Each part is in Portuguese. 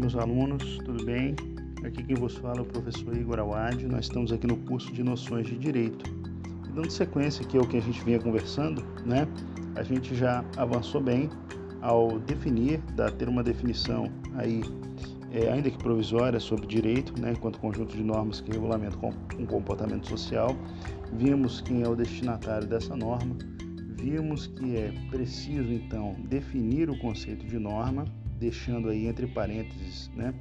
meus alunos, tudo bem? Aqui quem vos fala é o professor Igor Awad. Nós estamos aqui no curso de Noções de Direito. E dando sequência aqui ao que a gente vinha conversando, né? A gente já avançou bem ao definir, dar, ter uma definição aí, é, ainda que provisória, sobre direito, né? Enquanto conjunto de normas que regulamentam um comportamento social. Vimos quem é o destinatário dessa norma. Vimos que é preciso, então, definir o conceito de norma, deixando aí entre parênteses, né?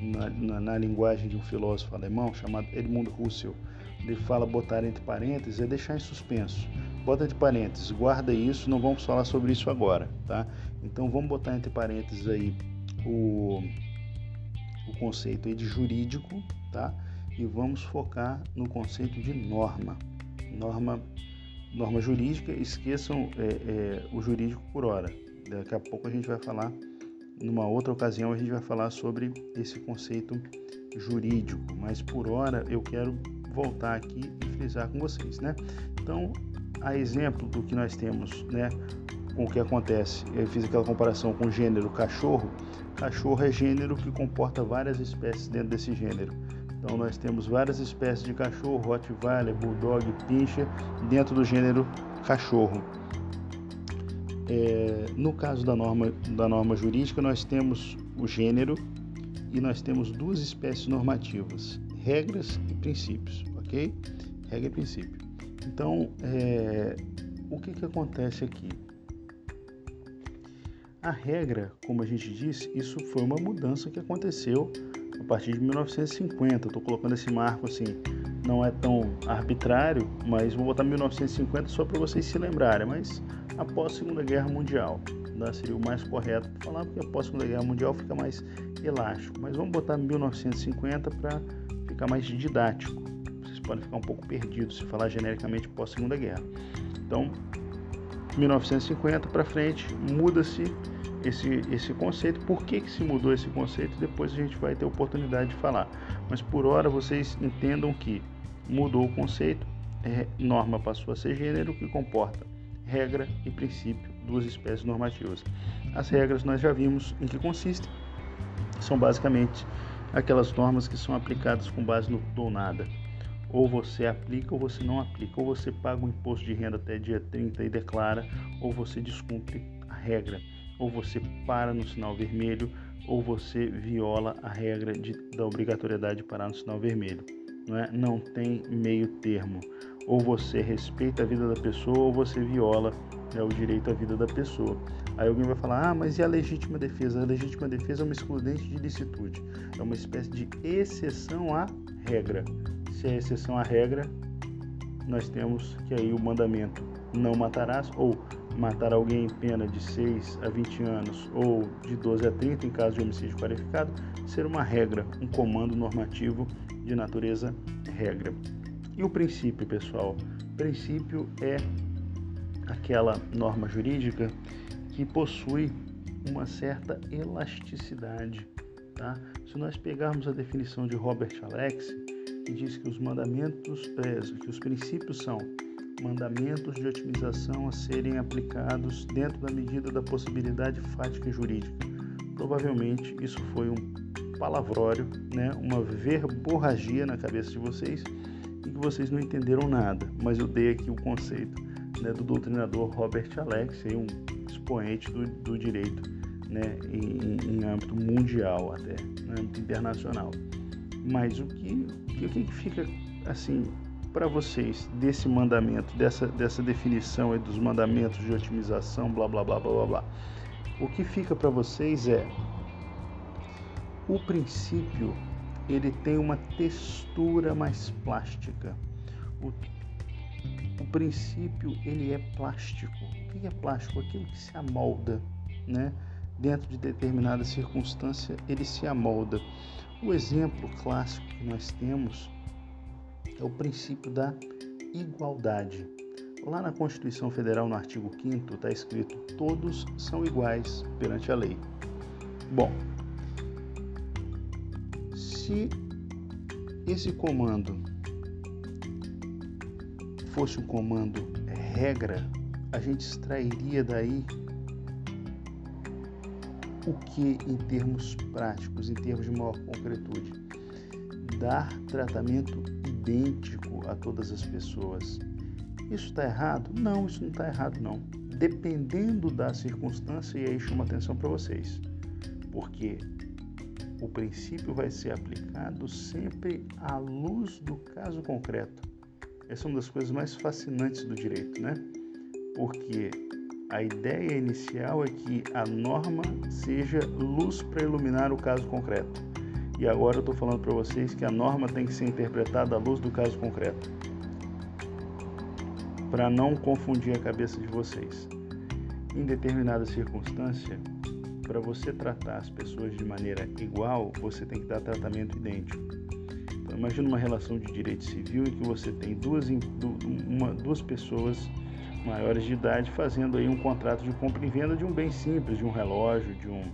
na, na, na, linguagem de um filósofo alemão chamado Edmund Husserl. Ele fala botar entre parênteses é deixar em suspenso. Bota entre parênteses, guarda isso, não vamos falar sobre isso agora, tá? Então vamos botar entre parênteses aí o, o conceito aí de jurídico, tá? E vamos focar no conceito de norma. Norma, norma jurídica, esqueçam é, é, o jurídico por hora. Daqui a pouco a gente vai falar numa outra ocasião a gente vai falar sobre esse conceito jurídico, mas por hora eu quero voltar aqui e frisar com vocês, né? Então, a exemplo do que nós temos, né, com o que acontece, eu fiz aquela comparação com o gênero cachorro. Cachorro é gênero que comporta várias espécies dentro desse gênero. Então, nós temos várias espécies de cachorro, Rottweiler, Bulldog, Pinscher, dentro do gênero cachorro. É, no caso da norma, da norma jurídica, nós temos o gênero e nós temos duas espécies normativas, regras e princípios, ok? Regra e princípio. Então, é, o que, que acontece aqui? A regra, como a gente disse, isso foi uma mudança que aconteceu a partir de 1950. Estou colocando esse marco assim, não é tão arbitrário, mas vou botar 1950 só para vocês se lembrarem. Mas após a Segunda Guerra Mundial, né, seria o mais correto falar, porque após a Segunda Guerra Mundial fica mais elástico. Mas vamos botar 1950 para ficar mais didático. Vocês podem ficar um pouco perdidos se falar genericamente pós Segunda Guerra. Então, 1950 para frente muda-se esse, esse conceito. Por que, que se mudou esse conceito? Depois a gente vai ter oportunidade de falar. Mas por hora vocês entendam que mudou o conceito, é, norma passou a ser gênero que comporta regra e princípio, duas espécies normativas. As regras nós já vimos em que consistem. São basicamente aquelas normas que são aplicadas com base no tudo ou nada. Ou você aplica ou você não aplica. Ou você paga o imposto de renda até dia 30 e declara, ou você descumpre a regra. Ou você para no sinal vermelho, ou você viola a regra de, da obrigatoriedade de parar no sinal vermelho. Não, é? não tem meio termo. Ou você respeita a vida da pessoa ou você viola né, o direito à vida da pessoa. Aí alguém vai falar: ah, mas e a legítima defesa? A legítima defesa é uma excludente de licitude, é uma espécie de exceção à regra. Se é exceção à regra, nós temos que aí o mandamento não matarás ou matar alguém em pena de 6 a 20 anos ou de 12 a 30 em caso de homicídio qualificado ser uma regra, um comando normativo de natureza regra. E o princípio, pessoal? Princípio é aquela norma jurídica que possui uma certa elasticidade. Tá? Se nós pegarmos a definição de Robert Alex, que diz que os mandamentos, é, que os princípios são mandamentos de otimização a serem aplicados dentro da medida da possibilidade fática e jurídica. Provavelmente isso foi um palavrório, né, uma verborragia na cabeça de vocês e que vocês não entenderam nada, mas eu dei aqui o conceito né, do doutrinador Robert Alex, um expoente do, do direito né, em, em, âmbito mundial até, em âmbito internacional. Mas o que, o que fica assim para vocês desse mandamento, dessa, dessa definição dos mandamentos de otimização, blá blá blá blá blá blá? O que fica para vocês é o princípio ele tem uma textura mais plástica. O, o princípio ele é plástico. O que é plástico? Aquilo que se amolda, né? Dentro de determinada circunstância ele se amolda. O exemplo clássico que nós temos é o princípio da igualdade. Lá na Constituição Federal, no artigo 5 está escrito: todos são iguais perante a lei. Bom, se esse comando fosse um comando regra, a gente extrairia daí o que em termos práticos, em termos de maior concretude? Dar tratamento idêntico a todas as pessoas. Isso está errado? Não, isso não está errado não. Dependendo da circunstância, e aí chama atenção para vocês, porque o princípio vai ser aplicado sempre à luz do caso concreto. Essa é uma das coisas mais fascinantes do direito, né? Porque a ideia inicial é que a norma seja luz para iluminar o caso concreto. E agora eu estou falando para vocês que a norma tem que ser interpretada à luz do caso concreto. Para não confundir a cabeça de vocês. Em determinada circunstância, para você tratar as pessoas de maneira igual, você tem que dar tratamento idêntico. Então, imagine uma relação de direito civil em que você tem duas, uma, duas pessoas maiores de idade fazendo aí um contrato de compra e venda de um bem simples, de um relógio, de um,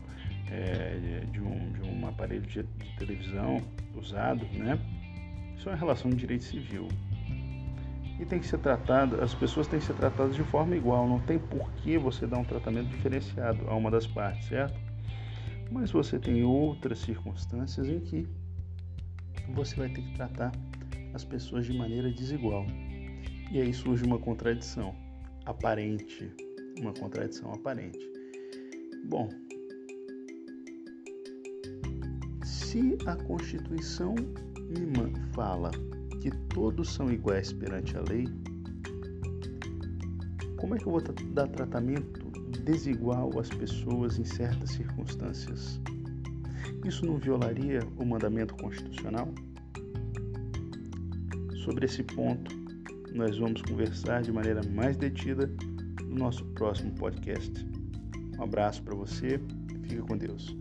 é, de, um, de um aparelho de televisão usado, né? Isso é uma relação de direito civil. E tem que ser tratado, as pessoas têm que ser tratadas de forma igual, não tem por que você dar um tratamento diferenciado a uma das partes, certo? Mas você tem outras circunstâncias em que você vai ter que tratar as pessoas de maneira desigual. E aí surge uma contradição aparente, uma contradição aparente. Bom, se a Constituição me fala todos são iguais perante a lei, como é que eu vou dar tratamento desigual às pessoas em certas circunstâncias? Isso não violaria o mandamento constitucional? Sobre esse ponto, nós vamos conversar de maneira mais detida no nosso próximo podcast. Um abraço para você, fica com Deus.